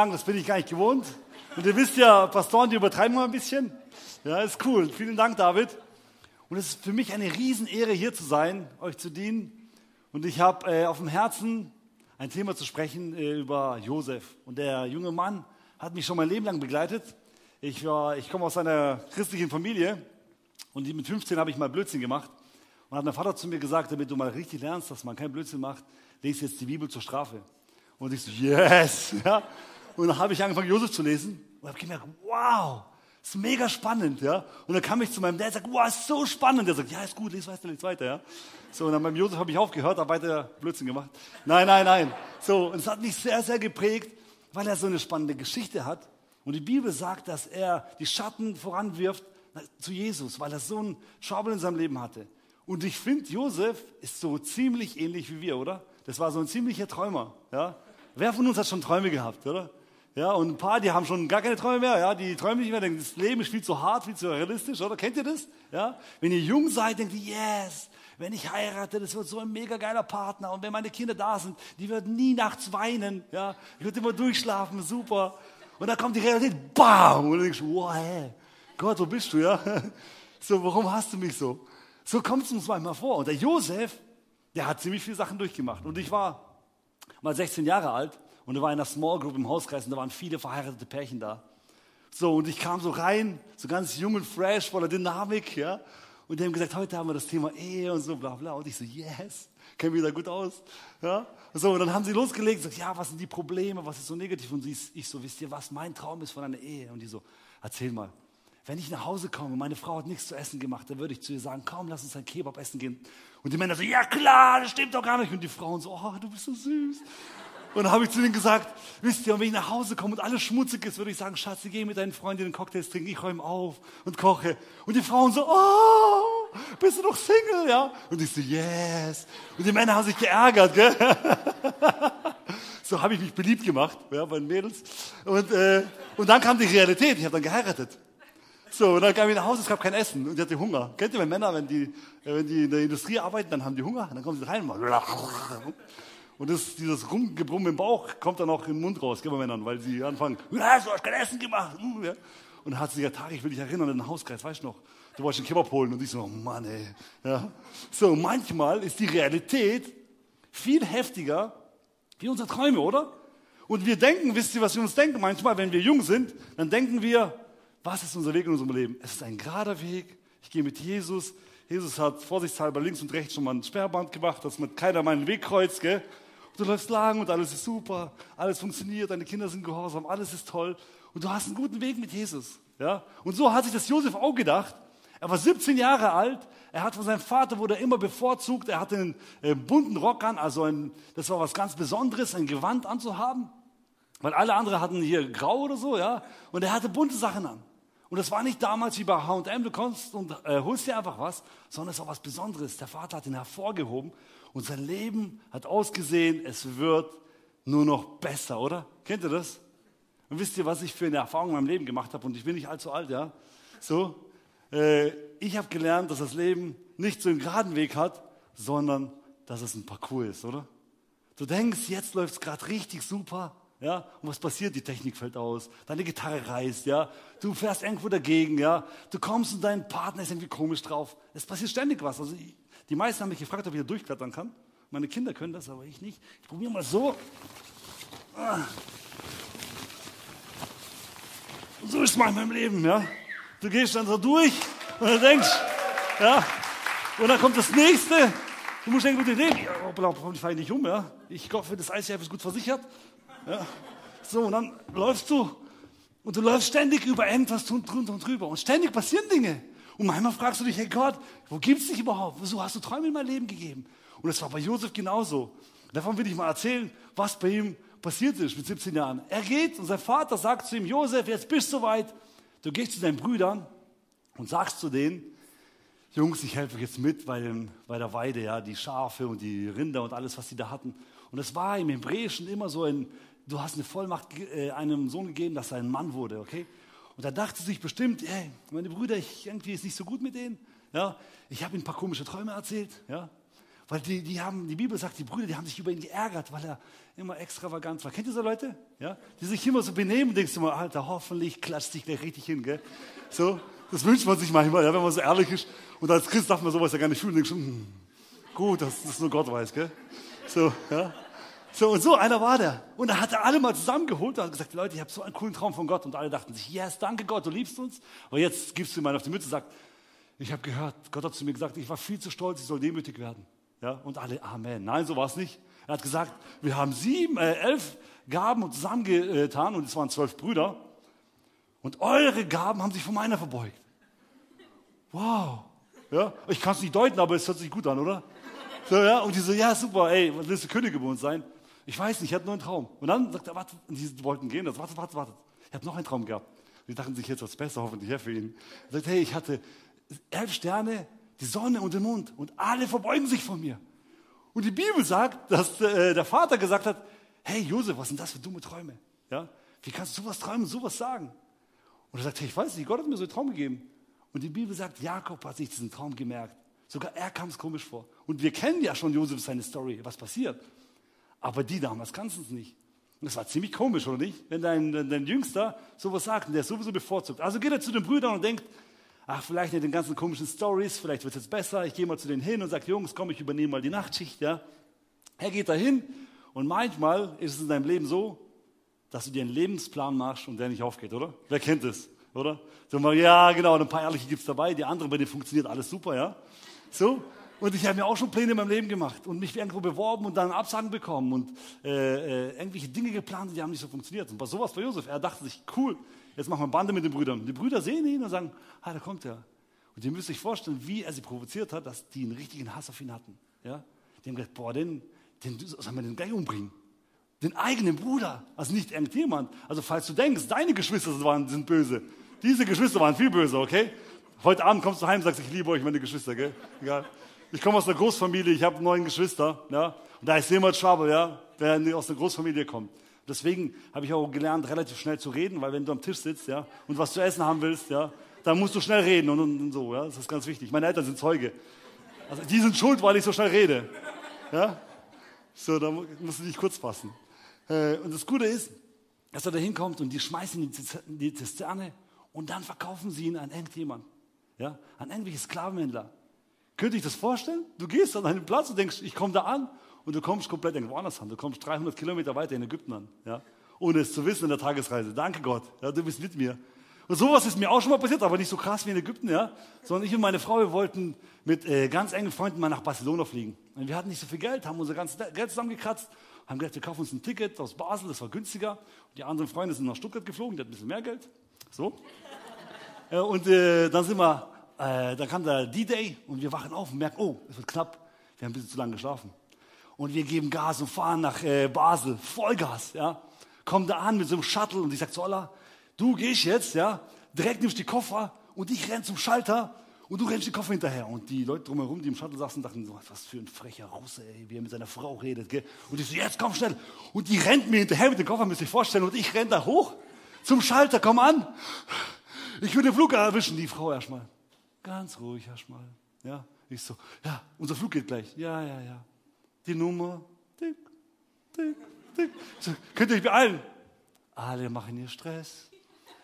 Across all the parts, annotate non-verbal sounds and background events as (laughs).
Dank, das bin ich gar nicht gewohnt. Und ihr wisst ja, Pastoren, die übertreiben mal ein bisschen. Ja, ist cool. Vielen Dank, David. Und es ist für mich eine Riesenehre, hier zu sein, euch zu dienen. Und ich habe äh, auf dem Herzen, ein Thema zu sprechen äh, über Josef. Und der junge Mann hat mich schon mein Leben lang begleitet. Ich, ich komme aus einer christlichen Familie und mit 15 habe ich mal Blödsinn gemacht. Und hat mein Vater zu mir gesagt, damit du mal richtig lernst, dass man kein Blödsinn macht, lese jetzt die Bibel zur Strafe. Und ich so, yes! (laughs) Ja. Und dann habe ich angefangen, Josef zu lesen und habe gemerkt, wow, ist mega spannend, ja. Und dann kam ich zu meinem Dad und sagte, wow, ist so spannend. Der sagt, ja, ist gut, lese weiter, lese weiter, ja. So, und dann beim Josef habe ich aufgehört, habe weiter Blödsinn gemacht. Nein, nein, nein. So, und es hat mich sehr, sehr geprägt, weil er so eine spannende Geschichte hat. Und die Bibel sagt, dass er die Schatten voranwirft zu Jesus, weil er so einen Trouble in seinem Leben hatte. Und ich finde, Josef ist so ziemlich ähnlich wie wir, oder? Das war so ein ziemlicher Träumer. Ja? Wer von uns hat schon Träume gehabt, oder? Ja, und ein paar, die haben schon gar keine Träume mehr, ja, die träumen nicht mehr, denken, das Leben ist viel zu hart, viel zu realistisch, oder? Kennt ihr das? Ja? Wenn ihr jung seid, denkt ihr, yes, wenn ich heirate, das wird so ein mega geiler Partner. Und wenn meine Kinder da sind, die werden nie nachts weinen, ja. Ich würde immer durchschlafen, super. Und dann kommt die Realität, bam! Und dann denkst du, wow, hey, Gott, wo bist du, ja? (laughs) So, warum hast du mich so? So kommt es uns manchmal vor. Und der Josef, der hat ziemlich viele Sachen durchgemacht. Und ich war mal 16 Jahre alt und er war in einer Small Group im Hauskreis und da waren viele verheiratete Pärchen da. So, und ich kam so rein, so ganz jung und fresh, voller Dynamik, ja. Und die haben gesagt, heute haben wir das Thema Ehe und so, bla, bla. Und ich so, yes, kenne mich da gut aus, ja. So, und dann haben sie losgelegt, gesagt, ja, was sind die Probleme, was ist so negativ? Und ich so, wisst ihr was, mein Traum ist von einer Ehe. Und die so, erzähl mal. Wenn ich nach Hause komme und meine Frau hat nichts zu essen gemacht, dann würde ich zu ihr sagen, komm, lass uns ein Kebab essen gehen. Und die Männer so, ja klar, das stimmt doch gar nicht. Und die Frauen so, oh, du bist so süß. Und dann habe ich zu denen gesagt, wisst ihr, wenn ich nach Hause komme und alles schmutzig ist, würde ich sagen, Schatz, geh mit deinen Freundinnen Cocktails trinken, ich räume auf und koche. Und die Frauen so, oh, bist du noch Single, ja? Und ich so, yes. Und die Männer haben sich geärgert, gell? (laughs) so habe ich mich beliebt gemacht, ja, bei den Mädels. Und, äh, und dann kam die Realität, ich habe dann geheiratet. So, und dann kam ich nach Hause, es gab kein Essen und ich hatte Hunger. Kennt ihr, wenn Männer, wenn die, wenn die in der Industrie arbeiten, dann haben die Hunger, dann kommen sie rein und und das, dieses Rumgebrumm im Bauch kommt dann auch im Mund raus, gell, bei Männern, weil sie anfangen, ja, du hast kein Essen gemacht. Hm. Und dann hat sie gesagt, Tag, ich will dich erinnern an den Hauskreis, weißt du noch? Du wolltest einen Kebab holen. Und ich so, oh Mann, ey. Ja. So, manchmal ist die Realität viel heftiger wie unsere Träume, oder? Und wir denken, wisst ihr, was wir uns denken? Manchmal, wenn wir jung sind, dann denken wir, was ist unser Weg in unserem Leben? Es ist ein gerader Weg. Ich gehe mit Jesus. Jesus hat vorsichtshalber links und rechts schon mal ein Sperrband gemacht, dass mit keiner meinen Weg kreuzt. Gell? Du läufst lang und alles ist super, alles funktioniert, deine Kinder sind gehorsam, alles ist toll. Und du hast einen guten Weg mit Jesus. Ja? Und so hat sich das Josef auch gedacht. Er war 17 Jahre alt. Er hat von seinem Vater wurde er immer bevorzugt. Er hatte einen äh, bunten Rock an, also ein, das war was ganz Besonderes, ein Gewand anzuhaben. Weil alle anderen hatten hier grau oder so, ja. Und er hatte bunte Sachen an. Und das war nicht damals wie bei H&M, du kommst und äh, holst dir einfach was, sondern es war was Besonderes. Der Vater hat ihn hervorgehoben und sein Leben hat ausgesehen, es wird nur noch besser, oder? Kennt ihr das? Und wisst ihr, was ich für eine Erfahrung in meinem Leben gemacht habe? Und ich bin nicht allzu alt, ja? So, äh, ich habe gelernt, dass das Leben nicht so einen geraden Weg hat, sondern dass es ein Parcours ist, oder? Du denkst, jetzt läuft es gerade richtig super, ja, und was passiert? Die Technik fällt aus, deine Gitarre reißt, ja, du fährst irgendwo dagegen, ja, du kommst und dein Partner ist irgendwie komisch drauf. Es passiert ständig was. Also die meisten haben mich gefragt, ob ich da durchklettern kann. Meine Kinder können das, aber ich nicht. Ich probiere mal so. So ist es in meinem Leben, ja. Du gehst dann so durch und dann denkst, ja, und dann kommt das nächste. Du musst irgendwie leben. Ja, hoppla, ich fahre nicht um, ja. Ich hoffe, das ICF ist gut versichert. Ja. So, und dann läufst du und du läufst ständig über irgendwas drunter und drüber. Und ständig passieren Dinge. Und manchmal fragst du dich, hey Gott, wo gibt es dich überhaupt? Wieso hast du Träume in mein Leben gegeben? Und das war bei Josef genauso. Davon will ich mal erzählen, was bei ihm passiert ist mit 17 Jahren. Er geht und sein Vater sagt zu ihm, Josef, jetzt bist du soweit. Du gehst zu deinen Brüdern und sagst zu denen, Jungs, ich helfe euch jetzt mit bei, bei der Weide, ja, die Schafe und die Rinder und alles, was sie da hatten. Und es war im Hebräischen immer so ein, du hast eine Vollmacht äh, einem Sohn gegeben, dass er ein Mann wurde, okay? Und da dachte sich bestimmt, ey, meine Brüder, ich, irgendwie ist nicht so gut mit denen. Ja, ich habe ihnen ein paar komische Träume erzählt. Ja, Weil die, die haben, die Bibel sagt, die Brüder, die haben sich über ihn geärgert, weil er immer extravagant war. Kennt ihr so Leute? Ja? Die sich immer so benehmen, denkst du mal, Alter, hoffentlich klatscht dich gleich richtig hin, gell? So, das wünscht man sich manchmal, ja, wenn man so ehrlich ist. Und als Christ darf man sowas ja gar nicht fühlen. Denkst du, hm, gut, dass das nur Gott weiß, gell? So, ja. So, und so einer war der. Und er hatte alle mal zusammengeholt und hat gesagt, Leute, ich habe so einen coolen Traum von Gott. Und alle dachten sich, yes, danke Gott, du liebst uns. Aber jetzt gibst du ihm mal auf die Mütze und sagst, ich habe gehört, Gott hat zu mir gesagt, ich war viel zu stolz, ich soll demütig werden. Ja, und alle, Amen. Nein, so war es nicht. Er hat gesagt, wir haben sieben, äh, elf Gaben zusammengetan und es waren zwölf Brüder. Und eure Gaben haben sich von meiner verbeugt. Wow. Ja, ich kann es nicht deuten, aber es hört sich gut an, oder? So, ja, und die so, ja, super, ey, was willst du König geboren sein? Ich weiß nicht, ich hatte nur einen Traum. Und dann sagt er, warte, und die wollten gehen, das, warte, warte, warte. Ich habe noch einen Traum gehabt. Die dachten sich jetzt was besser, hoffentlich, ja, für ihn. Er sagt, hey, ich hatte elf Sterne, die Sonne und den Mond und alle verbeugen sich vor mir. Und die Bibel sagt, dass äh, der Vater gesagt hat, hey Josef, was sind das für dumme Träume? Ja? Wie kannst du sowas träumen, sowas sagen? Und er sagt, hey, ich weiß nicht, Gott hat mir so einen Traum gegeben. Und die Bibel sagt, Jakob hat sich diesen Traum gemerkt. Sogar er kam es komisch vor. Und wir kennen ja schon Josef seine Story, was passiert. Aber die damals kannten es nicht. Und das war ziemlich komisch, oder nicht? Wenn dein, dein Jüngster sowas sagt und der ist sowieso bevorzugt. Also geht er zu den Brüdern und denkt, ach, vielleicht nicht den ganzen komischen Stories, vielleicht wird es jetzt besser. Ich gehe mal zu denen hin und sage, Jungs, komm, ich übernehme mal die Nachtschicht. Ja? Er geht da hin und manchmal ist es in deinem Leben so, dass du dir einen Lebensplan machst und der nicht aufgeht, oder? Wer kennt es, oder? So ja, genau, ein paar Ehrliche gibt es dabei, die anderen, bei denen funktioniert alles super, ja? So, und ich habe mir auch schon Pläne in meinem Leben gemacht und mich irgendwo beworben und dann Absagen bekommen und äh, äh, irgendwelche Dinge geplant, die haben nicht so funktioniert. Und bei sowas bei Josef, er dachte sich, cool, jetzt machen wir Bande mit den Brüdern. Die Brüder sehen ihn und sagen, ah, da kommt er. Und ihr müsst euch vorstellen, wie er sie provoziert hat, dass die einen richtigen Hass auf ihn hatten. Ja? Die haben gesagt, boah, den, den sollen wir den gleich umbringen. Den eigenen Bruder, also nicht irgendjemand. Also falls du denkst, deine Geschwister sind, sind böse. Diese Geschwister waren viel böser, okay? Heute Abend kommst du heim und sagst, ich liebe euch, meine Geschwister, gell? Egal. Ich komme aus einer Großfamilie, ich habe neun Geschwister, ja. Und da ist jemand Trouble, ja, der aus einer Großfamilie kommt. Deswegen habe ich auch gelernt, relativ schnell zu reden, weil wenn du am Tisch sitzt, ja, und was zu essen haben willst, ja, dann musst du schnell reden und, und, und so, ja. Das ist ganz wichtig. Meine Eltern sind Zeuge. Also die sind schuld, weil ich so schnell rede, ja. So, da musst du dich kurz fassen. Äh, und das Gute ist, dass er da hinkommt und die schmeißen in die Zisterne und dann verkaufen sie ihn an irgendjemand, ja, an irgendwelche Sklavenhändler. Könnt ihr euch das vorstellen? Du gehst an einen Platz und denkst, ich komme da an und du kommst komplett irgendwo anders an. Du kommst 300 Kilometer weiter in Ägypten an, ja? ohne es zu wissen in der Tagesreise. Danke Gott, ja, du bist mit mir. Und sowas ist mir auch schon mal passiert, aber nicht so krass wie in Ägypten, ja. Sondern ich und meine Frau, wir wollten mit äh, ganz engen Freunden mal nach Barcelona fliegen. Und wir hatten nicht so viel Geld, haben unser ganzes Geld zusammengekratzt, haben gesagt, wir kaufen uns ein Ticket aus Basel, das war günstiger. Und die anderen Freunde sind nach Stuttgart geflogen, die hatten ein bisschen mehr Geld. So. äh, und äh, dann sind wir äh, da kam der D-Day und wir wachen auf und merken, oh, es wird knapp, wir haben ein bisschen zu lange geschlafen. Und wir geben Gas und fahren nach äh, Basel, Vollgas, ja. Kommen da an mit so einem Shuttle und ich sag zu Allah, du gehst jetzt, ja, direkt nimmst die Koffer und ich renn zum Schalter und du rennst die Koffer hinterher. Und die Leute drumherum, die im Shuttle saßen, dachten so, was für ein frecher Russe, ey, wie er mit seiner Frau redet, gell. Und ich so, jetzt komm schnell. Und die rennt mir hinterher mit dem Koffer, müsst ihr euch vorstellen, und ich renn da hoch zum Schalter, komm an. Ich will den Flug erwischen, die Frau erstmal. Ganz ruhig, Herr Schmal. Ja, ich so, ja, unser Flug geht gleich. Ja, ja, ja. Die Nummer, tick, tick, tick. So, könnt ihr euch beeilen? Alle machen hier Stress.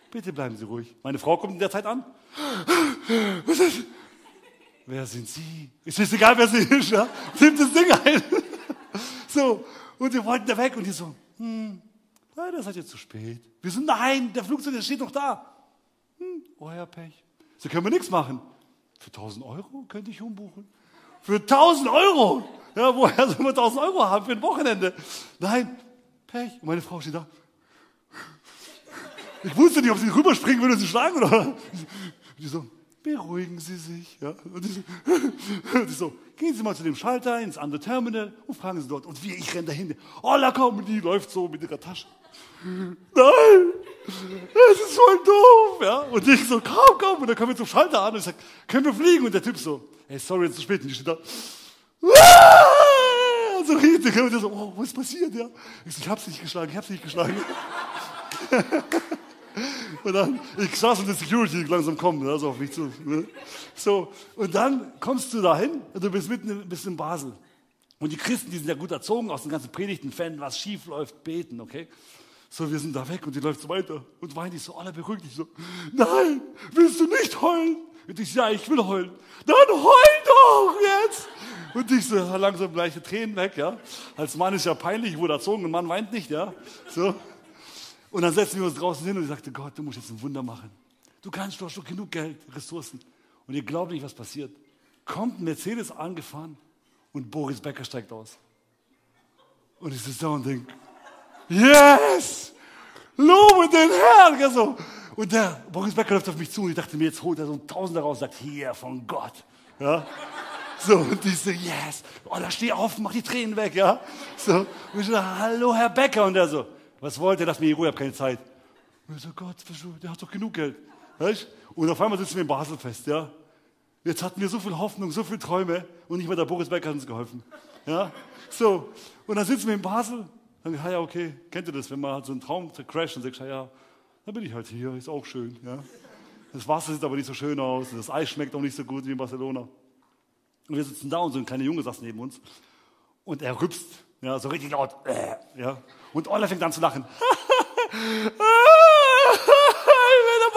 Bitte bleiben Sie ruhig. Meine Frau kommt in der Zeit an. Was ist? Wer sind Sie? Ist mir egal, wer Sie ist, ja? Nimmt das Ding ein. (laughs) So, und wir wollten da weg und die so, hm, leider seid ihr zu spät. Wir so, nein, der Flugzeug der steht noch da. Hm, euer Pech. So können wir nichts machen. Für 1000 Euro könnte ich umbuchen. Für 1000 Euro? Ja, woher soll man 1000 Euro haben für ein Wochenende? Nein, Pech. Und meine Frau steht da. Ich wusste nicht, ob sie rüberspringen würde und sie schlagen oder. Und die so, beruhigen Sie sich. Ja? Und die so, (laughs) und die so, gehen Sie mal zu dem Schalter ins andere Terminal und fragen Sie dort. Und wir, ich renne dahin. Oh, da kommen die, läuft so mit ihrer Tasche. Nein, es ist voll doof. Ja? Und ich so, komm, komm. Und dann kommen wir zum Schalter an und ich sage, können wir fliegen? Und der Typ so, hey, sorry, jetzt zu spät. Und ich stehe da. Ah! So richtig. Und der so, oh, was ist passiert? Ja? Ich so, ich hab's nicht geschlagen, ich hab's nicht geschlagen. (laughs) und dann, ich saß in der Security langsam kommen, auf mich zu. Ne? So, und dann kommst du dahin, und du bist mitten bist in Basel. Und die Christen, die sind ja gut erzogen aus den ganzen Predigten, wenn was schief läuft, beten, okay? So, wir sind da weg und die läuft so weiter und weint ich so, alle beruhigt dich so, nein, willst du nicht heulen? Und ich so, ja, ich will heulen. Dann heul doch jetzt! Und ich so, langsam gleiche Tränen weg, ja. Als Mann ist ja peinlich, ich wurde erzogen, ein Mann weint nicht, ja. So. Und dann setzen wir uns draußen hin und ich sagte, Gott, du musst jetzt ein Wunder machen. Du kannst, du hast doch genug Geld, Ressourcen. Und ihr glaubt nicht, was passiert. Kommt ein Mercedes angefahren und Boris Becker steigt aus. Und ich sitze da und denke, yes! Lobe den Herrn! Ja. Und der Boris Becker läuft auf mich zu und ich dachte mir, jetzt holt er so ein Tausender raus und sagt, hier, von Gott. Ja? So, und ich so, yes. Oh, da steh auf, mach die Tränen weg, ja. So, und ich so, hallo, Herr Becker. Und er so, was wollt ihr? Lass mir in Ruhe, ich habe keine Zeit. Und ich so, Gott, der hat doch genug Geld. Weißt? Und auf einmal sitzen wir in Basel fest, ja. Jetzt hatten wir so viel Hoffnung, so viele Träume und nicht mal der Boris Becker hat uns geholfen. Ja? So, und dann sitzen wir in Basel. Dann, ja, ja, okay, kennt ihr das, wenn man halt so einen Traum crasht und sagt, ja, dann bin ich halt hier, ist auch schön. Ja? Das Wasser sieht aber nicht so schön aus, das Eis schmeckt auch nicht so gut wie in Barcelona. Und wir sitzen da und so ein kleiner Junge saß neben uns und er rübst, ja, so richtig laut, äh, ja. Und Olle fängt an zu lachen. (laughs)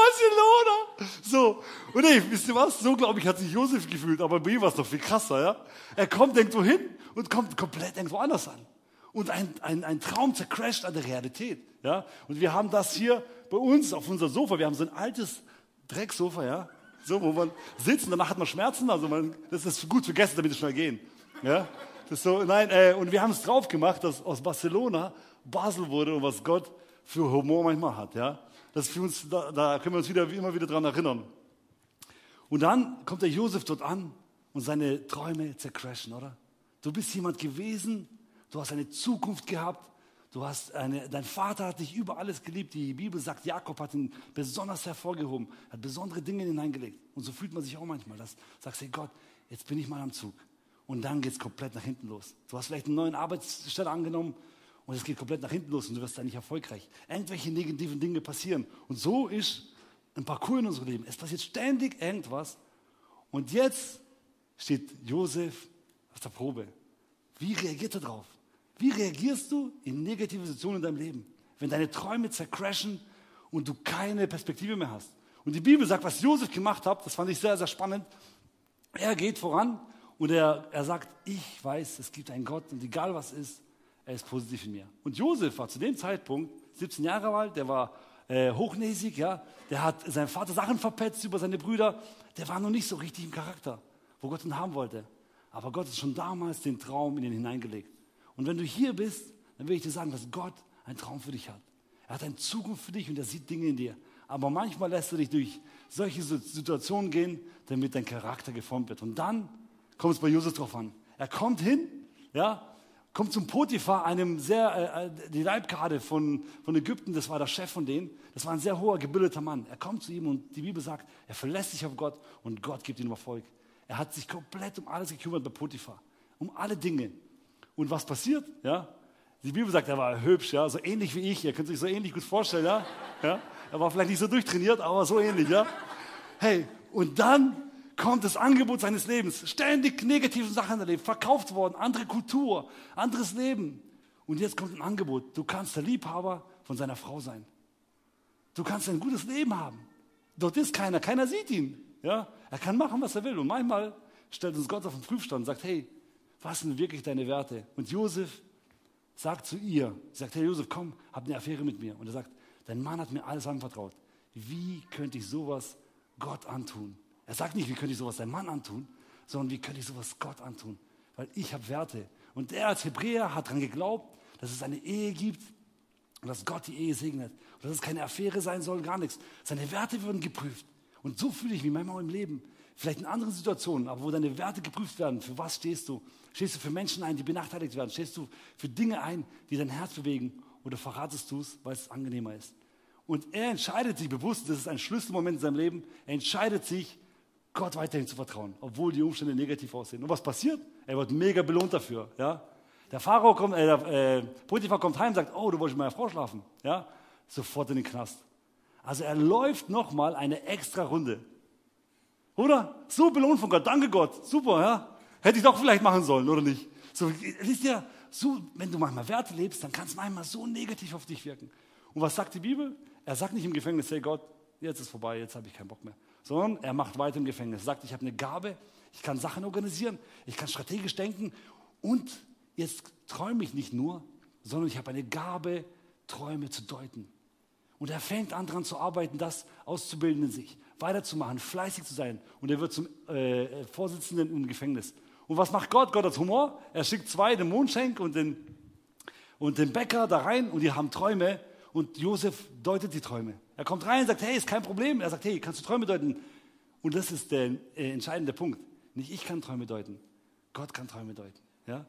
Barcelona. So. Und ey, wisst ihr was? So, glaube ich, hat sich Josef gefühlt. Aber bei ihm war es noch viel krasser, ja? Er kommt irgendwo hin und kommt komplett irgendwo anders an. Und ein, ein, ein Traum zercrasht an der Realität, ja? Und wir haben das hier bei uns auf unser Sofa. Wir haben so ein altes Drecksofa, ja? So, wo man sitzt und danach hat man Schmerzen. Also man, das ist gut Gäste, damit es schnell gehen. Ja? Das so, nein, äh, und wir haben es drauf gemacht, dass aus Barcelona Basel wurde und was Gott für Humor manchmal hat, ja? Das für uns, da, da können wir uns wieder, immer wieder dran erinnern. Und dann kommt der Josef dort an und seine Träume zercrashen, oder? Du bist jemand gewesen, du hast eine Zukunft gehabt, du hast eine, dein Vater hat dich über alles geliebt. Die Bibel sagt, Jakob hat ihn besonders hervorgehoben, hat besondere Dinge hineingelegt. Und so fühlt man sich auch manchmal, dass du sagst, hey Gott, jetzt bin ich mal am Zug. Und dann geht es komplett nach hinten los. Du hast vielleicht eine neue Arbeitsstelle angenommen und es geht komplett nach hinten los und du wirst da nicht erfolgreich. Irgendwelche negativen Dinge passieren. Und so ist ein Parcours in unserem Leben. Es passiert ständig irgendwas. Und jetzt steht Josef auf der Probe. Wie reagiert er darauf? Wie reagierst du in negative Situationen in deinem Leben? Wenn deine Träume zercrashen und du keine Perspektive mehr hast. Und die Bibel sagt, was Josef gemacht hat, das fand ich sehr, sehr spannend. Er geht voran und er, er sagt, ich weiß, es gibt einen Gott und egal was ist, er ist positiv in mir. Und Josef war zu dem Zeitpunkt 17 Jahre alt, der war äh, hochnäsig, ja, der hat seinem Vater Sachen verpetzt über seine Brüder, der war noch nicht so richtig im Charakter, wo Gott ihn haben wollte. Aber Gott hat schon damals den Traum in ihn hineingelegt. Und wenn du hier bist, dann will ich dir sagen, dass Gott einen Traum für dich hat. Er hat eine Zukunft für dich und er sieht Dinge in dir. Aber manchmal lässt er dich durch solche Situationen gehen, damit dein Charakter geformt wird. Und dann kommt es bei Josef drauf an. Er kommt hin, ja, kommt zum Potiphar, einem sehr, äh, äh, die Leibgarde von, von Ägypten, das war der Chef von denen, das war ein sehr hoher, gebildeter Mann. Er kommt zu ihm und die Bibel sagt, er verlässt sich auf Gott und Gott gibt ihm Erfolg. Er hat sich komplett um alles gekümmert bei Potiphar, um alle Dinge. Und was passiert? Ja? Die Bibel sagt, er war hübsch, ja, so ähnlich wie ich. Ihr könnt sich so ähnlich gut vorstellen, ja? ja? Er war vielleicht nicht so durchtrainiert, aber so ähnlich, ja? Hey, und dann kommt das Angebot seines Lebens. Ständig negative Sachen erlebt, verkauft worden, andere Kultur, anderes Leben. Und jetzt kommt ein Angebot. Du kannst der Liebhaber von seiner Frau sein. Du kannst ein gutes Leben haben. Dort ist keiner, keiner sieht ihn. Ja? Er kann machen, was er will. Und manchmal stellt uns Gott auf den Prüfstand und sagt, hey, was sind wirklich deine Werte? Und Josef sagt zu ihr, sagt, hey Josef, komm, hab eine Affäre mit mir. Und er sagt, dein Mann hat mir alles anvertraut. Wie könnte ich sowas Gott antun? Er sagt nicht, wie könnte ich sowas deinem Mann antun, sondern wie könnte ich sowas Gott antun? Weil ich habe Werte. Und er als Hebräer hat daran geglaubt, dass es eine Ehe gibt und dass Gott die Ehe segnet. Und dass es keine Affäre sein soll, gar nichts. Seine Werte würden geprüft. Und so fühle ich mich manchmal im Leben. Vielleicht in anderen Situationen, aber wo deine Werte geprüft werden. Für was stehst du? Stehst du für Menschen ein, die benachteiligt werden? Stehst du für Dinge ein, die dein Herz bewegen? Oder verratest du es, weil es angenehmer ist? Und er entscheidet sich bewusst, das ist ein Schlüsselmoment in seinem Leben, er entscheidet sich, Gott weiterhin zu vertrauen, obwohl die Umstände negativ aussehen. Und was passiert? Er wird mega belohnt dafür. Ja? Der Pharao kommt, äh, der, äh, Potiphar kommt heim und sagt, oh, du wolltest mit meiner Frau schlafen. Ja? Sofort in den Knast. Also er läuft nochmal eine extra Runde. Oder? So belohnt von Gott. Danke Gott. Super, ja? Hätte ich doch vielleicht machen sollen, oder nicht? So, wisst ihr, so, wenn du manchmal Werte lebst, dann kann es manchmal so negativ auf dich wirken. Und was sagt die Bibel? Er sagt nicht im Gefängnis, hey Gott, jetzt ist vorbei, jetzt habe ich keinen Bock mehr. Sondern er macht weiter im Gefängnis. Er sagt, ich habe eine Gabe, ich kann Sachen organisieren, ich kann strategisch denken und jetzt träume ich nicht nur, sondern ich habe eine Gabe, Träume zu deuten. Und er fängt an daran zu arbeiten, das auszubilden in sich, weiterzumachen, fleißig zu sein. Und er wird zum äh, Vorsitzenden im Gefängnis. Und was macht Gott? Gott hat Humor. Er schickt zwei, den Mondschenk und den, und den Bäcker da rein und die haben Träume. Und Josef deutet die Träume. Er kommt rein und sagt, hey, ist kein Problem. Er sagt, hey, kannst du Träume deuten? Und das ist der äh, entscheidende Punkt. Nicht ich kann Träume deuten, Gott kann Träume deuten. Ja?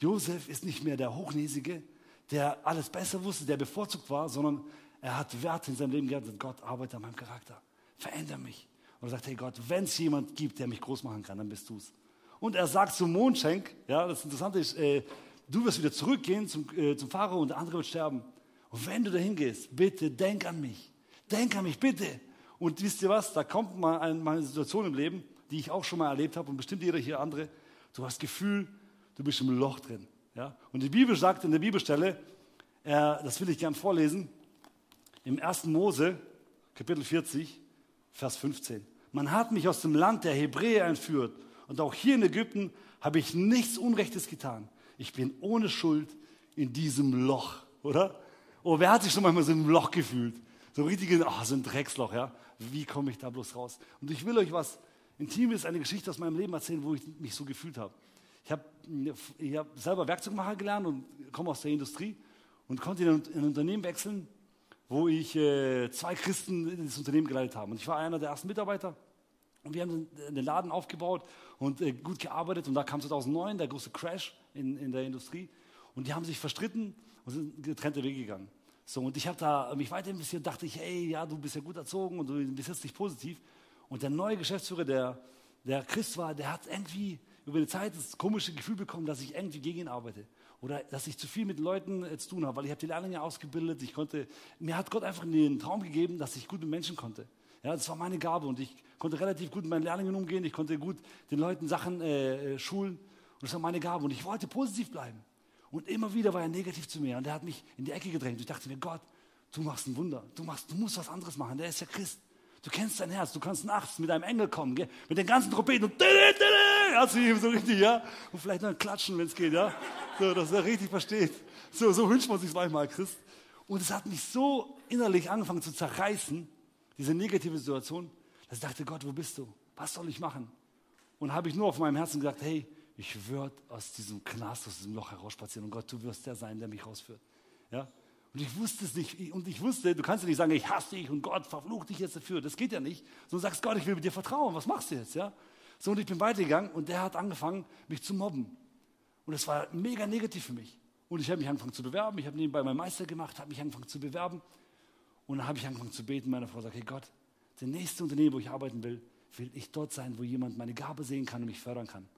Josef ist nicht mehr der Hochnäsige, der alles besser wusste, der bevorzugt war, sondern er hat Wert in seinem Leben gehabt und Gott arbeitet an meinem Charakter. Veränder mich. Und er sagt, hey Gott, wenn es jemand gibt, der mich groß machen kann, dann bist du es. Und er sagt zum Mondschenk, ja, das Interessante ist, äh, du wirst wieder zurückgehen zum, äh, zum Pharao und der andere wird sterben. Und wenn du dahin gehst, bitte denk an mich. Denk an mich, bitte. Und wisst ihr was, da kommt mal eine, Situation im Leben, die ich auch schon mal erlebt habe und bestimmt jeder hier andere. Du hast Gefühl, du bist im Loch drin. Ja? Und die Bibel sagt in der Bibelstelle, äh, das will ich gern vorlesen, im 1. Mose, Kapitel 40, Vers 15. Man hat mich aus dem Land der Hebräer entführt und auch hier in Ägypten habe ich nichts Unrechtes getan. Ich bin ohne Schuld in diesem Loch, oder? Oh, wer hat sich schon manchmal so im Loch gefühlt? So richtig, oh, so ein Drecksloch, ja? Wie komme ich da bloß raus? Und ich will euch was Intimes, eine Geschichte aus meinem Leben erzählen, wo ich mich so gefühlt habe. Ich habe hab selber Werkzeugmacher gelernt und komme aus der Industrie und konnte in ein Unternehmen wechseln, wo ich äh, zwei Christen in das Unternehmen geleitet habe. Und ich war einer der ersten Mitarbeiter. Und wir haben den Laden aufgebaut und äh, gut gearbeitet. Und da kam 2009 der große Crash in, in der Industrie. Und die haben sich verstritten und sind getrennte Wege gegangen. So, und ich habe da mich weiter investiert, dachte ich, hey, ja, du bist ja gut erzogen und du bist jetzt nicht positiv. Und der neue Geschäftsführer, der, der Christ war, der hat irgendwie über die Zeit das komische Gefühl bekommen, dass ich irgendwie gegen ihn arbeite. Oder dass ich zu viel mit Leuten äh, zu tun habe, weil ich habe die Lehrlinge ausgebildet. Ich konnte, mir hat Gott einfach den Traum gegeben, dass ich gut mit Menschen konnte. Ja, das war meine Gabe und ich konnte relativ gut mit meinen Lehrlingen umgehen. Ich konnte gut den Leuten Sachen äh, äh schulen. Und das war meine Gabe. Und ich wollte positiv bleiben. Und immer wieder war er negativ zu mir. Und er hat mich in die Ecke gedrängt. Ich dachte mir, Gott, du machst ein Wunder. Du, machst, du musst was anderes machen. Der ist ja Christ. Du kennst dein Herz. Du kannst nachts mit einem Engel kommen. Gell? Mit den ganzen Trompeten. Und also so richtig, ja. Und vielleicht noch klatschen, wenn es geht, ja. So, dass er richtig versteht. So, so wünscht man sich manchmal, Christ. Und es hat mich so innerlich angefangen zu zerreißen, diese negative Situation, dass ich dachte, Gott, wo bist du? Was soll ich machen? Und habe ich nur auf meinem Herzen gesagt, hey, ich werde aus diesem Knast, aus diesem Loch herausspazieren und Gott, du wirst der sein, der mich rausführt. Ja? Und ich wusste es nicht. Und ich wusste, du kannst ja nicht sagen, ich hasse dich und Gott verflucht dich jetzt dafür. Das geht ja nicht. Sondern sagst, Gott, ich will mit dir vertrauen. Was machst du jetzt? Ja? So, und ich bin weitergegangen und der hat angefangen, mich zu mobben. Und das war mega negativ für mich. Und ich habe mich angefangen zu bewerben. Ich habe nebenbei meinen Meister gemacht, habe mich angefangen zu bewerben. Und dann habe ich angefangen zu beten. Meine Frau sagt, hey Gott, der nächste Unternehmen, wo ich arbeiten will, will ich dort sein, wo jemand meine Gabe sehen kann und mich fördern kann.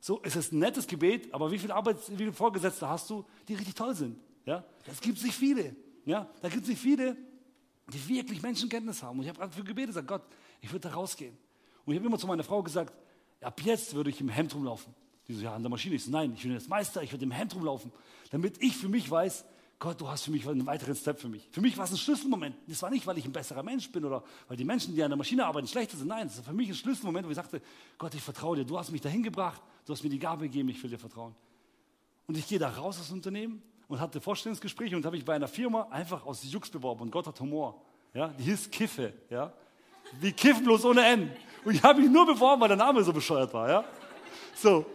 So, es ist ein nettes Gebet, aber wie viele Arbeits-, wie viele Vorgesetzte hast du, die richtig toll sind? Ja, das gibt es nicht viele. Ja, da gibt es nicht viele, die wirklich Menschenkenntnis haben. Und ich habe gerade für gebetet, gesagt, Gott, ich würde da rausgehen. Und ich habe immer zu meiner Frau gesagt, ab jetzt würde ich im Hemd rumlaufen. Die so, ja, an der Maschine. Ich so, nein, ich bin jetzt Meister, ich würde im Hemd rumlaufen, damit ich für mich weiß, Gott, du hast für mich einen weiteren Step für mich. Für mich war es ein Schlüsselmoment. Das war nicht, weil ich ein besserer Mensch bin oder weil die Menschen, die an der Maschine arbeiten, schlechter sind. Nein, das war für mich ein Schlüsselmoment, wo ich sagte, Gott, ich vertraue dir. Du hast mich dahin gebracht, du hast mir die Gabe gegeben, ich will dir vertrauen. Und ich gehe da raus aus dem Unternehmen und hatte Vorstellungsgespräche und habe mich bei einer Firma einfach aus Jux beworben. Und Gott hat Humor. Ja, die hieß Kiffe. Ja, die kiffen bloß ohne N. Und ich habe mich nur beworben, weil der Name so bescheuert war. Ja, so.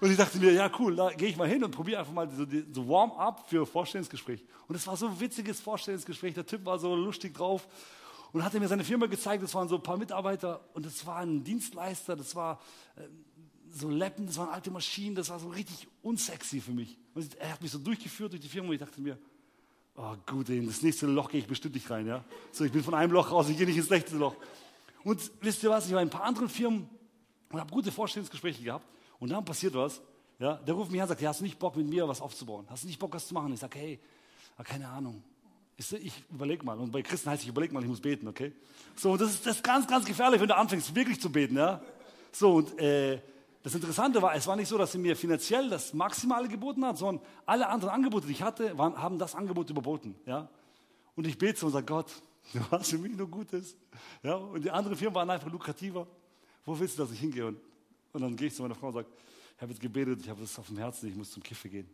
Und ich dachte mir, ja cool, da gehe ich mal hin und probiere einfach mal so, so Warm-up für Vorstellungsgespräch. Und es war so ein witziges Vorstellungsgespräch. Der Typ war so lustig drauf und hatte mir seine Firma gezeigt. Das waren so ein paar Mitarbeiter und das war ein Dienstleister. Das war äh, so Leppen, das waren alte Maschinen. Das war so richtig unsexy für mich. Und er hat mich so durchgeführt durch die Firma und ich dachte mir, oh gut, in das nächste Loch gehe ich bestimmt nicht rein. Ja? So, ich bin von einem Loch raus, ich gehe nicht ins nächste Loch. Und wisst ihr was, ich war in ein paar anderen Firmen und habe gute Vorstellungsgespräche gehabt. Und dann passiert was. Ja, der ruft mich an und sagt, ja, hast du nicht Bock mit mir was aufzubauen? Hast du nicht Bock, was zu machen? Ich sage, hey, keine Ahnung. Ich, ich überleg mal. Und bei Christen heißt ich überleg mal, ich muss beten, okay? So, und das ist, das ist ganz, ganz gefährlich, wenn du anfängst, wirklich zu beten, ja? So, und äh, das Interessante war, es war nicht so, dass sie mir finanziell das Maximale geboten hat, sondern alle anderen Angebote, die ich hatte, waren, haben das Angebot überboten. Ja? Und ich bete und sage, Gott, (laughs) du hast für mich nur Gutes. Ja? Und die anderen Firmen waren einfach lukrativer. Wo willst du, dass ich hingehe? Und, und dann gehe ich zu meiner Frau und sage, ich habe jetzt gebetet, ich habe es auf dem Herzen, ich muss zum Kiffe gehen.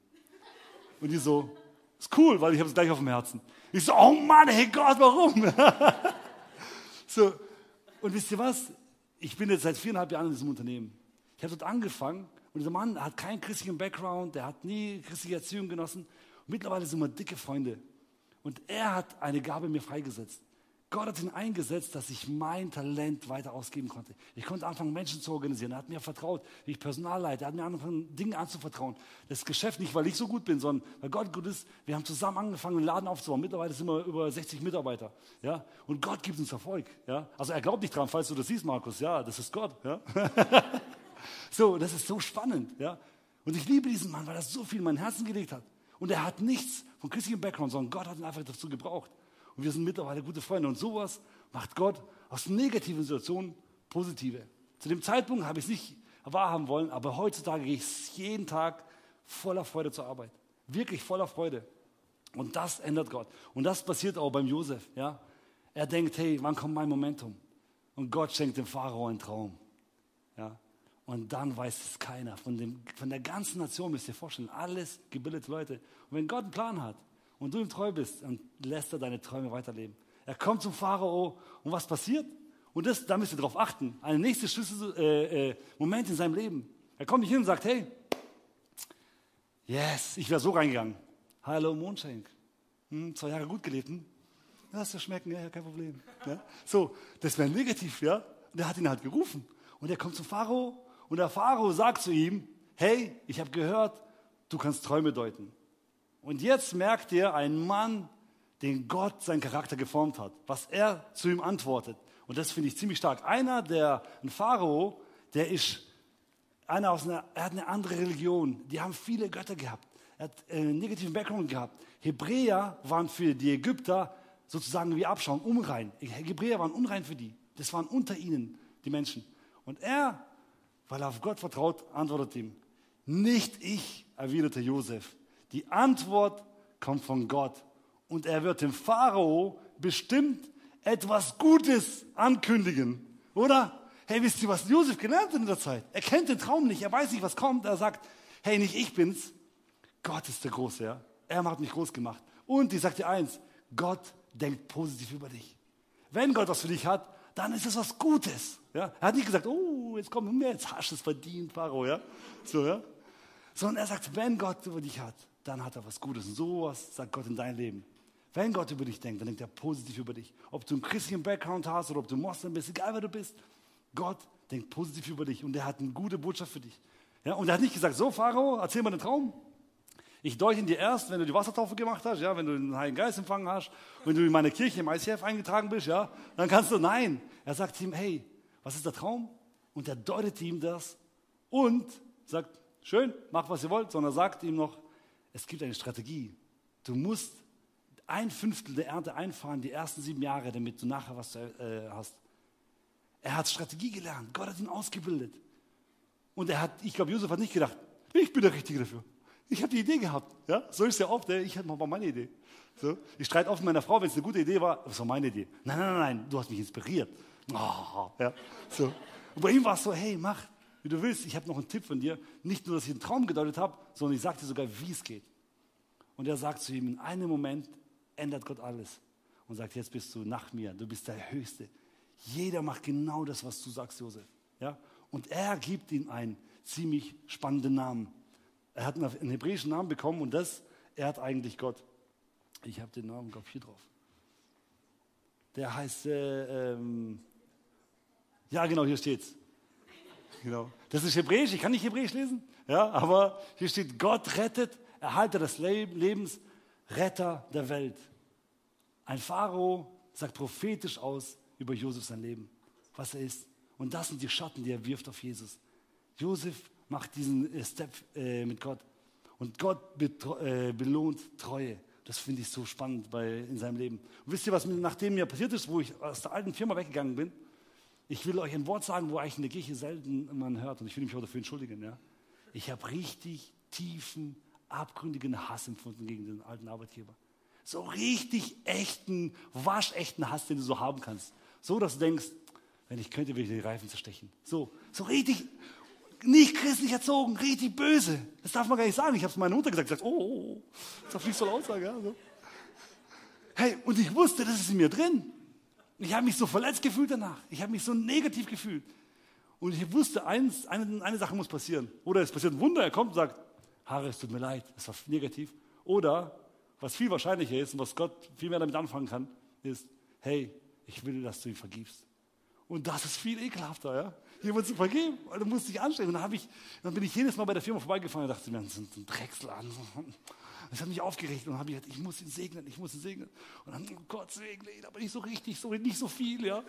Und die so, ist cool, weil ich habe es gleich auf dem Herzen. Ich so, oh Mann, hey Gott, warum? (laughs) so, und wisst ihr was? Ich bin jetzt seit viereinhalb Jahren in diesem Unternehmen. Ich habe dort angefangen und dieser Mann hat keinen christlichen Background, der hat nie christliche Erziehung genossen. Und mittlerweile sind wir dicke Freunde. Und er hat eine Gabe mir freigesetzt. Gott hat ihn eingesetzt, dass ich mein Talent weiter ausgeben konnte. Ich konnte anfangen, Menschen zu organisieren. Er hat mir vertraut, wie ich Personal leite. Er hat mir angefangen, Dinge anzuvertrauen. Das Geschäft nicht, weil ich so gut bin, sondern weil Gott gut ist. Wir haben zusammen angefangen, einen Laden aufzubauen. Mittlerweile sind wir über 60 Mitarbeiter. Ja? Und Gott gibt uns Erfolg. Ja? Also er glaubt nicht dran, falls du das siehst, Markus. Ja, das ist Gott. Ja? (laughs) so, das ist so spannend. Ja? Und ich liebe diesen Mann, weil er so viel in mein Herzen gelegt hat. Und er hat nichts von christlichem Background, sondern Gott hat ihn einfach dazu gebraucht. Und wir sind mittlerweile gute Freunde. Und sowas macht Gott aus negativen Situationen positive. Zu dem Zeitpunkt habe ich es nicht wahrhaben wollen, aber heutzutage gehe ich jeden Tag voller Freude zur Arbeit. Wirklich voller Freude. Und das ändert Gott. Und das passiert auch beim Josef. Ja? Er denkt, hey, wann kommt mein Momentum? Und Gott schenkt dem Pharao einen Traum. Ja? Und dann weiß es keiner. Von, dem, von der ganzen Nation müsst ihr vorstellen, alles gebildete Leute. Und wenn Gott einen Plan hat, und du ihm treu bist, dann lässt er deine Träume weiterleben. Er kommt zum Pharao und was passiert? Und das, da müsst ihr darauf achten. Ein nächster Schlüsselmoment äh, äh, in seinem Leben. Er kommt nicht hin und sagt, hey, yes, ich wäre so reingegangen. Hallo Mondschenk. Hm, zwei Jahre gut gelebt. Hm? Lass dir schmecken, ja, ja, kein Problem. Ja? So, das wäre negativ, ja. Und er hat ihn halt gerufen. Und er kommt zum Pharao und der Pharao sagt zu ihm, hey, ich habe gehört, du kannst Träume deuten. Und jetzt merkt ihr einen Mann, den Gott seinen Charakter geformt hat, was er zu ihm antwortet. Und das finde ich ziemlich stark. Einer, der, ein Pharao, der ist einer aus einer, er hat eine andere Religion. Die haben viele Götter gehabt. Er hat einen negativen Background gehabt. Hebräer waren für die Ägypter sozusagen wie Abschauen, unrein. Hebräer waren unrein für die. Das waren unter ihnen die Menschen. Und er, weil er auf Gott vertraut, antwortet ihm, nicht ich, erwiderte Josef, die Antwort kommt von Gott. Und er wird dem Pharao bestimmt etwas Gutes ankündigen. Oder? Hey, wisst ihr, was Josef gelernt hat in der Zeit? Er kennt den Traum nicht, er weiß nicht, was kommt. Er sagt, hey, nicht ich bin's, Gott ist der Große, ja. Er hat mich groß gemacht. Und ich sage dir eins, Gott denkt positiv über dich. Wenn Gott was für dich hat, dann ist es was Gutes. Ja? Er hat nicht gesagt, oh, jetzt komm mir, jetzt hast du es verdient, Pharao, ja. So, ja. Sondern er sagt, wenn Gott über dich hat, dann hat er was Gutes. Und sowas sagt Gott in dein Leben. Wenn Gott über dich denkt, dann denkt er positiv über dich. Ob du einen christlichen Background hast oder ob du Moslem bist, egal wer du bist, Gott denkt positiv über dich und er hat eine gute Botschaft für dich. Ja, und er hat nicht gesagt, so Pharao, erzähl mal den Traum. Ich deute ihn dir erst, wenn du die Wassertaufe gemacht hast, ja, wenn du den Heiligen Geist empfangen hast, wenn du in meine Kirche im ICF eingetragen bist, ja, dann kannst du, nein. Er sagt ihm, hey, was ist der Traum? Und er deutet ihm das und sagt, schön, macht was ihr wollt, sondern sagt ihm noch, es gibt eine Strategie. Du musst ein Fünftel der Ernte einfahren, die ersten sieben Jahre, damit du nachher was äh, hast. Er hat Strategie gelernt. Gott hat ihn ausgebildet. Und er hat, ich glaube, Josef hat nicht gedacht, ich bin der Richtige dafür. Ich habe die Idee gehabt. Ja? So ist ja oft. Ich hatte mal meine Idee. So. Ich streite oft mit meiner Frau, wenn es eine gute Idee war, das war meine Idee. Nein, nein, nein, nein, du hast mich inspiriert. Oh, ja. so. Und bei ihm war es so, hey, mach, wie du willst. Ich habe noch einen Tipp von dir. Nicht nur, dass ich einen Traum gedeutet habe, sondern ich sage dir sogar, wie es geht. Und er sagt zu ihm, in einem Moment ändert Gott alles. Und sagt, jetzt bist du nach mir, du bist der Höchste. Jeder macht genau das, was du sagst, Josef. Ja? Und er gibt ihm einen ziemlich spannenden Namen. Er hat einen hebräischen Namen bekommen und das ehrt eigentlich Gott. Ich habe den Namen, glaube ich, hier drauf. Der heißt, äh, ähm, ja genau, hier steht's. Genau. Das ist Hebräisch, ich kann nicht Hebräisch lesen, ja, aber hier steht, Gott rettet, Erhalter des Lebens, Retter der Welt. Ein Pharao sagt prophetisch aus über Josef sein Leben, was er ist. Und das sind die Schatten, die er wirft auf Jesus. Josef macht diesen äh, Step äh, mit Gott. Und Gott äh, belohnt Treue. Das finde ich so spannend bei, in seinem Leben. Und wisst ihr, was nachdem mir passiert ist, wo ich aus der alten Firma weggegangen bin? Ich will euch ein Wort sagen, wo eigentlich in der Kirche selten man hört und ich will mich auch dafür entschuldigen. Ja? Ich habe richtig tiefen, abgründigen Hass empfunden gegen den alten Arbeitgeber. So richtig echten, waschechten Hass, den du so haben kannst. So, dass du denkst, wenn ich könnte, würde ich die Reifen zerstechen. So, so richtig, nicht christlich erzogen, richtig böse. Das darf man gar nicht sagen. Ich habe es meiner Mutter gesagt, gesagt, oh, oh, oh, das darf nicht so laut sagen. Ja. Hey, und ich wusste, das ist in mir drin. Ich habe mich so verletzt gefühlt danach. Ich habe mich so negativ gefühlt. Und ich wusste, eins, eine, eine Sache muss passieren. Oder es passiert ein Wunder, er kommt und sagt, Harry, es tut mir leid, das war negativ. Oder, was viel wahrscheinlicher ist und was Gott viel mehr damit anfangen kann, ist, hey, ich will, dass du ihm vergibst. Und das ist viel ekelhafter, ja? Jemand zu vergeben, weil du musst dich anstrengen. Und dann, ich, dann bin ich jedes Mal bei der Firma vorbeigefahren und dachte mir, das ist ein Drecksladen. Das hat mich aufgeregt und habe gesagt, ich muss ihn segnen, ich muss ihn segnen. Und dann, oh Gott segne ihn, aber nicht so richtig, so, nicht so viel, ja?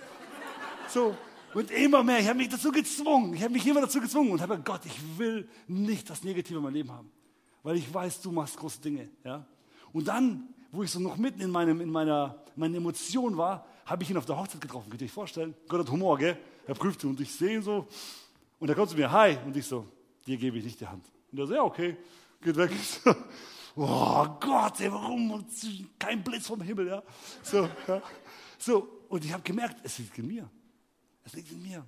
So, und immer mehr, ich habe mich dazu gezwungen, ich habe mich immer dazu gezwungen und habe gesagt, Gott, ich will nicht das Negative in meinem Leben haben, weil ich weiß, du machst große Dinge, ja? Und dann, wo ich so noch mitten in, meinem, in meiner, meiner Emotion war, habe ich ihn auf der Hochzeit getroffen. Könnt ihr euch vorstellen? Gott hat Humor, gell? Er prüfte und ich sehe ihn so. Und er kommt zu mir, hi. Und ich so, dir gebe ich nicht die Hand. Und er so, ja, okay, geht weg. (laughs) oh Gott, ey, warum? Kein Blitz vom Himmel, ja? So, ja. so. und ich habe gemerkt, es liegt in mir. Es liegt in mir.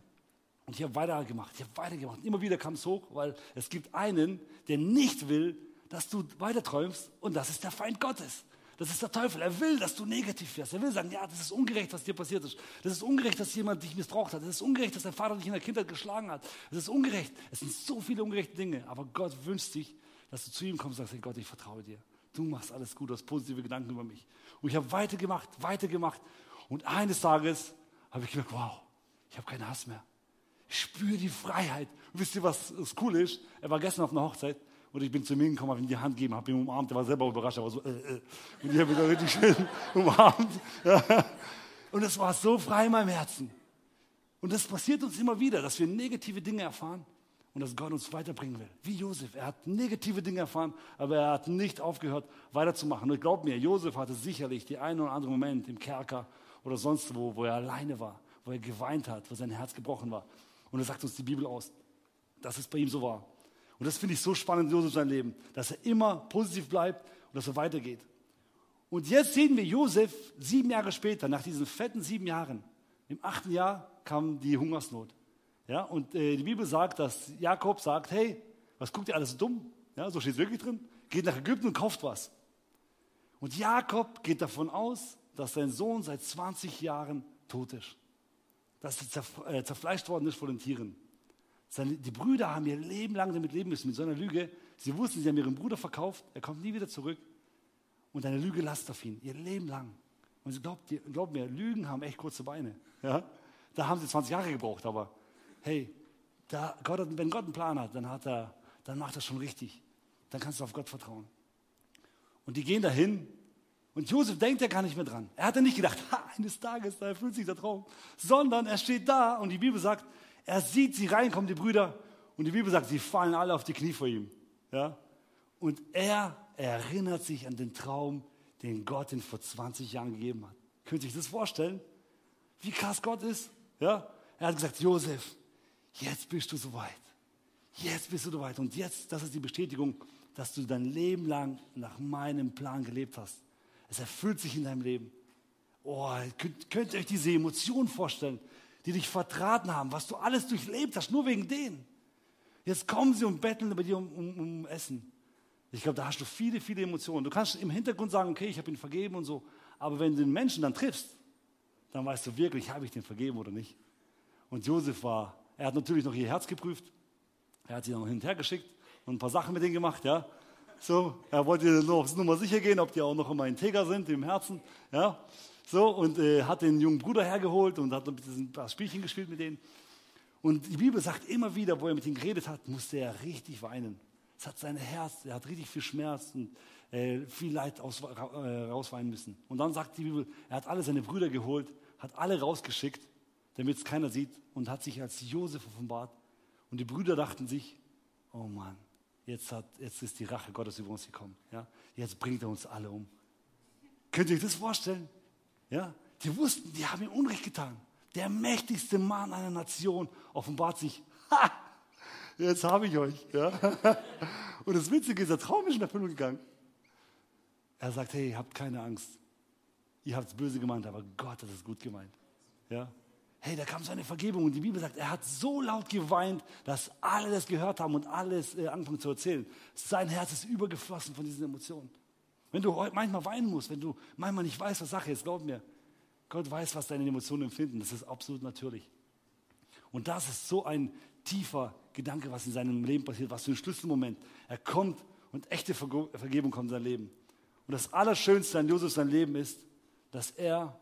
Und ich habe weitergemacht, ich habe weitergemacht. Immer wieder kam es hoch, weil es gibt einen, der nicht will, dass du weiterträumst und das ist der Feind Gottes. Das ist der Teufel. Er will, dass du negativ wirst. Er will sagen, ja, das ist ungerecht, was dir passiert ist. Das ist ungerecht, dass jemand dich missbraucht hat. Das ist ungerecht, dass dein Vater dich in der Kindheit geschlagen hat. Das ist ungerecht. Es sind so viele ungerechte Dinge. Aber Gott wünscht sich, dass du zu ihm kommst und sagst, hey Gott, ich vertraue dir. Du machst alles gut, du hast positive Gedanken über mich. Und ich habe weitergemacht, weitergemacht. Und eines Tages habe ich gemerkt, wow, ich habe keinen Hass mehr. Ich spüre die Freiheit. Und wisst ihr, was, was cool ist? Er war gestern auf einer Hochzeit und ich bin zu ihm gekommen, habe ihm die Hand gegeben, habe ihn umarmt. Er war selber überrascht, aber so, äh, äh. Und ich habe ihn da richtig schön (laughs) umarmt. (laughs) Und es war so frei in meinem Herzen. Und das passiert uns immer wieder, dass wir negative Dinge erfahren und dass Gott uns weiterbringen will. Wie Josef. Er hat negative Dinge erfahren, aber er hat nicht aufgehört, weiterzumachen. Und glaub mir, Josef hatte sicherlich die einen oder anderen Moment im Kerker oder sonst wo, wo er alleine war, wo er geweint hat, wo sein Herz gebrochen war. Und das sagt uns die Bibel aus, dass es bei ihm so war. Und das finde ich so spannend in Josef sein Leben, dass er immer positiv bleibt und dass er weitergeht. Und jetzt sehen wir Josef sieben Jahre später, nach diesen fetten sieben Jahren. Im achten Jahr kam die Hungersnot. Ja, und äh, die Bibel sagt, dass Jakob sagt, hey, was guckt ihr alles so dumm? Ja, so steht es wirklich drin. Geht nach Ägypten und kauft was. Und Jakob geht davon aus, dass sein Sohn seit 20 Jahren tot ist. Dass er äh, zerfleischt worden ist von den Tieren. Seine, die Brüder haben ihr Leben lang damit leben müssen, mit so einer Lüge. Sie wussten, sie haben ihren Bruder verkauft, er kommt nie wieder zurück. Und eine Lüge lasst auf ihn, ihr Leben lang. Und sie glaubt, glaubt mir, Lügen haben echt kurze Beine. Ja? Da haben sie 20 Jahre gebraucht, aber hey, da Gott, wenn Gott einen Plan hat, dann, hat er, dann macht er schon richtig. Dann kannst du auf Gott vertrauen. Und die gehen dahin und Josef denkt ja gar nicht mehr dran. Er hatte nicht gedacht, (laughs) ha, eines Tages, da erfüllt sich der Traum. Sondern er steht da und die Bibel sagt, er sieht sie reinkommen, die Brüder, und die Bibel sagt, sie fallen alle auf die Knie vor ihm. Ja? Und er erinnert sich an den Traum, den Gott ihm vor 20 Jahren gegeben hat. Könnt ihr sich das vorstellen? Wie krass Gott ist? Ja? Er hat gesagt, Josef, jetzt bist du soweit. Jetzt bist du soweit. Und jetzt, das ist die Bestätigung, dass du dein Leben lang nach meinem Plan gelebt hast. Es erfüllt sich in deinem Leben. Oh, könnt, könnt ihr euch diese Emotion vorstellen? Die dich vertraten haben, was du alles durchlebt hast, nur wegen denen. Jetzt kommen sie und betteln bei dir um, um, um Essen. Ich glaube, da hast du viele, viele Emotionen. Du kannst im Hintergrund sagen, okay, ich habe ihn vergeben und so. Aber wenn du den Menschen dann triffst, dann weißt du wirklich, habe ich den vergeben oder nicht. Und Josef war, er hat natürlich noch ihr Herz geprüft. Er hat sie noch hin und her geschickt und ein paar Sachen mit denen gemacht, ja. So, er wollte nur aufs Nummer sicher gehen, ob die auch noch immer integer sind im Herzen, ja. So, und äh, hat den jungen Bruder hergeholt und hat ein paar Spielchen gespielt mit denen. Und die Bibel sagt immer wieder, wo er mit ihnen geredet hat, musste er richtig weinen. Es hat sein Herz, er hat richtig viel Schmerz und äh, viel Leid aus, äh, rausweinen müssen. Und dann sagt die Bibel, er hat alle seine Brüder geholt, hat alle rausgeschickt, damit es keiner sieht und hat sich als Josef offenbart. Und die Brüder dachten sich, oh Mann, jetzt, hat, jetzt ist die Rache Gottes über uns gekommen. Ja? Jetzt bringt er uns alle um. Könnt ihr euch das vorstellen? Ja? Die wussten, die haben ihm Unrecht getan. der mächtigste Mann einer Nation, offenbart sich, ha, jetzt habe ich euch. Ja? (laughs) Und das Witzige ist, der Traum ist in Erfüllung gegangen. Er sagt, hey, habt keine Angst. Ihr habt es böse gemeint, aber Gott hat es gut gemeint. Ja? Hey, da kam so eine Vergebung und die Bibel sagt, er hat so laut geweint, dass alle das gehört haben und alles äh, angefangen zu erzählen. Sein Herz ist übergeflossen von diesen Emotionen. Wenn du manchmal weinen musst, wenn du manchmal nicht weißt, was Sache ist, glaub mir, Gott weiß, was deine Emotionen empfinden. Das ist absolut natürlich. Und das ist so ein tiefer Gedanke, was in seinem Leben passiert, was für ein Schlüsselmoment. Er kommt und echte Vergebung kommt in sein Leben. Und das Allerschönste an Josef sein Leben ist, dass er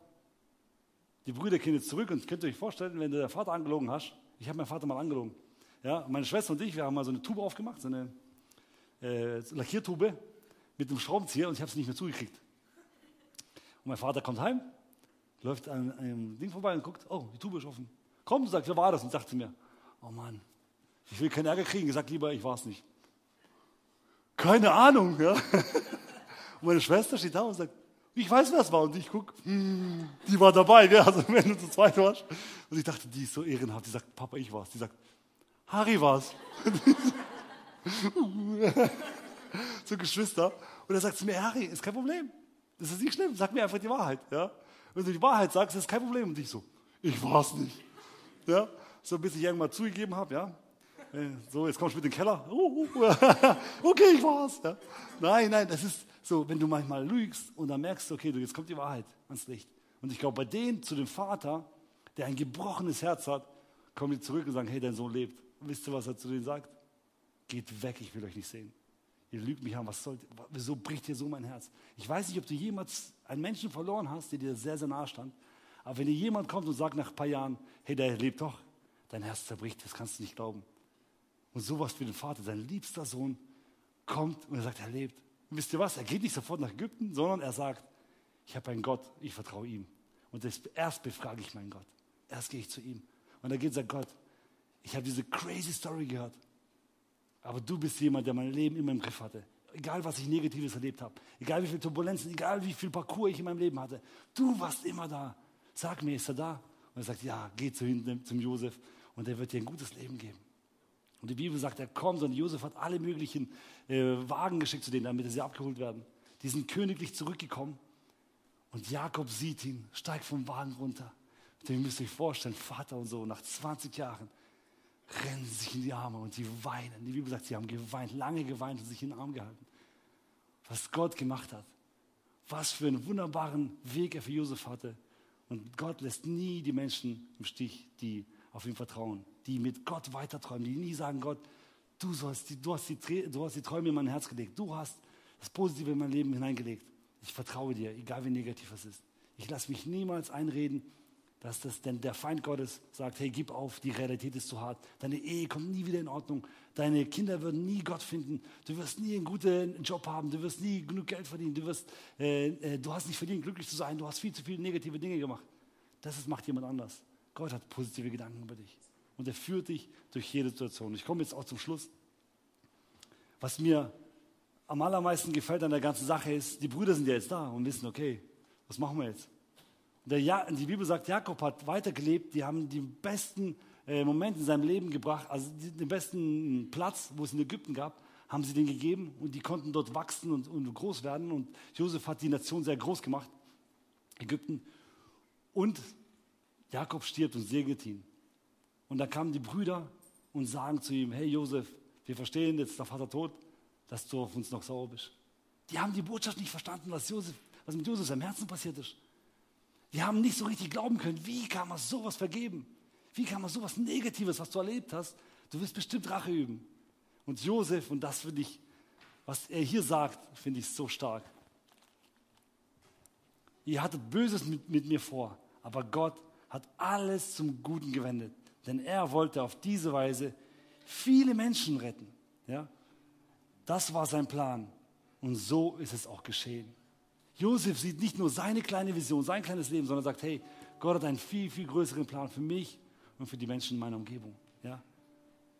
die Brüder gehen jetzt zurück und könnt ihr euch vorstellen, wenn du deinen Vater angelogen hast, ich habe meinen Vater mal angelogen. Ja, meine Schwester und ich, wir haben mal so eine Tube aufgemacht, so eine äh, Lackiertube mit einem Schraubenzieher und ich habe sie nicht mehr zugekriegt. Und mein Vater kommt heim, läuft an einem Ding vorbei und guckt, oh, die Tube ist offen. Komm, sagt, wer war das? Und sagt zu mir, oh Mann, ich will keinen Ärger kriegen. Ich sage lieber, ich war es nicht. Keine Ahnung. Ja? (laughs) Und meine Schwester steht da und sagt, ich weiß, wer es war. Und ich gucke, hm, die war dabei, gell? also (laughs) wenn du zu zweit warst. Und ich dachte, die ist so ehrenhaft. Die sagt, Papa, ich war's. Die sagt, Harry war's. (laughs) so Geschwister. Und er sagt zu mir, Harry, ist kein Problem. Das ist nicht schlimm. Sag mir einfach die Wahrheit. Ja? Wenn du die Wahrheit sagst, ist kein Problem. Und ich so, ich war's nicht. Ja? So bis ich irgendwann zugegeben habe, ja. Äh, so, jetzt kommst du mit in den Keller. Uh, uh, (laughs) okay, ich war's. Ja? Nein, nein, das ist so, wenn du manchmal lügst und dann merkst, okay, du, jetzt kommt die Wahrheit ans Licht. Und ich glaube, bei denen zu dem Vater, der ein gebrochenes Herz hat, kommen die zurück und sagen, hey, dein Sohn lebt. Und wisst ihr, was er zu denen sagt? Geht weg, ich will euch nicht sehen. Ihr lügt mich an, was soll, wieso bricht ihr so mein Herz? Ich weiß nicht, ob du jemals einen Menschen verloren hast, der dir sehr, sehr nahe stand. Aber wenn dir jemand kommt und sagt nach ein paar Jahren, hey, der lebt doch, dein Herz zerbricht, das kannst du nicht glauben. Und sowas für den Vater, sein liebster Sohn, kommt und er sagt, er lebt. Und wisst ihr was? Er geht nicht sofort nach Ägypten, sondern er sagt, ich habe einen Gott, ich vertraue ihm. Und erst befrage ich meinen Gott. Erst gehe ich zu ihm. Und er geht und sagt, Gott, ich habe diese crazy Story gehört. Aber du bist jemand, der mein Leben immer im Griff hatte. Egal, was ich Negatives erlebt habe. Egal, wie viele Turbulenzen, egal, wie viel Parcours ich in meinem Leben hatte. Du warst immer da. Sag mir, ist er da? Und er sagt, ja, geh zu hinten zum Josef und er wird dir ein gutes Leben geben. Und die Bibel sagt, er kommt und Josef hat alle möglichen äh, Wagen geschickt zu denen, damit sie abgeholt werden. Die sind königlich zurückgekommen und Jakob sieht ihn, steigt vom Wagen runter. Ihr müsst euch vorstellen, Vater und so, nach 20 Jahren rennen sich in die Arme und sie weinen. Die Bibel sagt, sie haben geweint, lange geweint und sich in den Arm gehalten. Was Gott gemacht hat. Was für einen wunderbaren Weg er für Josef hatte. Und Gott lässt nie die Menschen im Stich, die auf ihn vertrauen die mit Gott weiterträumen, die nie sagen, Gott, du, sollst die, du, hast die, du hast die Träume in mein Herz gelegt, du hast das Positive in mein Leben hineingelegt. Ich vertraue dir, egal wie negativ es ist. Ich lasse mich niemals einreden, dass das denn der Feind Gottes sagt, hey, gib auf, die Realität ist zu hart. Deine Ehe kommt nie wieder in Ordnung. Deine Kinder würden nie Gott finden. Du wirst nie einen guten Job haben. Du wirst nie genug Geld verdienen. Du, wirst, äh, äh, du hast nicht verdient, glücklich zu sein. Du hast viel zu viele negative Dinge gemacht. Das ist, macht jemand anders. Gott hat positive Gedanken über dich und er führt dich durch jede Situation. Ich komme jetzt auch zum Schluss. Was mir am allermeisten gefällt an der ganzen Sache ist, die Brüder sind ja jetzt da und wissen, okay, was machen wir jetzt? Ja die Bibel sagt, Jakob hat weitergelebt, die haben die besten äh, Momente in seinem Leben gebracht, also die, den besten Platz, wo es in Ägypten gab, haben sie den gegeben und die konnten dort wachsen und, und groß werden. Und Josef hat die Nation sehr groß gemacht, Ägypten. Und Jakob stirbt und segnet ihn. Und da kamen die Brüder und sagen zu ihm, hey Josef, wir verstehen jetzt, der Vater tot, dass du auf uns noch sauer bist. Die haben die Botschaft nicht verstanden, was, Josef, was mit Josef im Herzen passiert ist. Die haben nicht so richtig glauben können, wie kann man sowas vergeben? Wie kann man sowas Negatives, was du erlebt hast, du wirst bestimmt Rache üben. Und Josef, und das finde ich, was er hier sagt, finde ich so stark. Ihr hattet Böses mit, mit mir vor, aber Gott hat alles zum Guten gewendet, denn er wollte auf diese Weise viele Menschen retten. Ja? Das war sein Plan. Und so ist es auch geschehen. Josef sieht nicht nur seine kleine Vision, sein kleines Leben, sondern sagt, hey, Gott hat einen viel, viel größeren Plan für mich und für die Menschen in meiner Umgebung. Ja?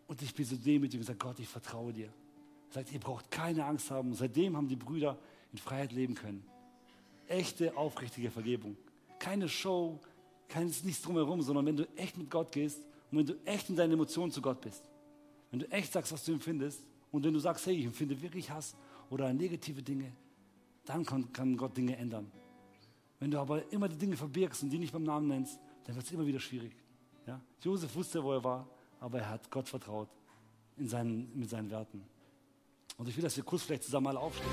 Und ich bin so demütig und sage, Gott, ich vertraue dir. Er sagt, ihr braucht keine Angst haben. Und seitdem haben die Brüder in Freiheit leben können. Echte, aufrichtige Vergebung. Keine Show, kein nichts drumherum, sondern wenn du echt mit Gott gehst und wenn du echt in deinen Emotionen zu Gott bist, wenn du echt sagst, was du empfindest und wenn du sagst, hey, ich empfinde wirklich Hass oder negative Dinge, dann kann, kann Gott Dinge ändern. Wenn du aber immer die Dinge verbirgst und die nicht beim Namen nennst, dann wird es immer wieder schwierig. Ja? Josef wusste, wo er war, aber er hat Gott vertraut in seinen, mit seinen Werten. Und ich will, dass wir kurz vielleicht zusammen mal aufstehen.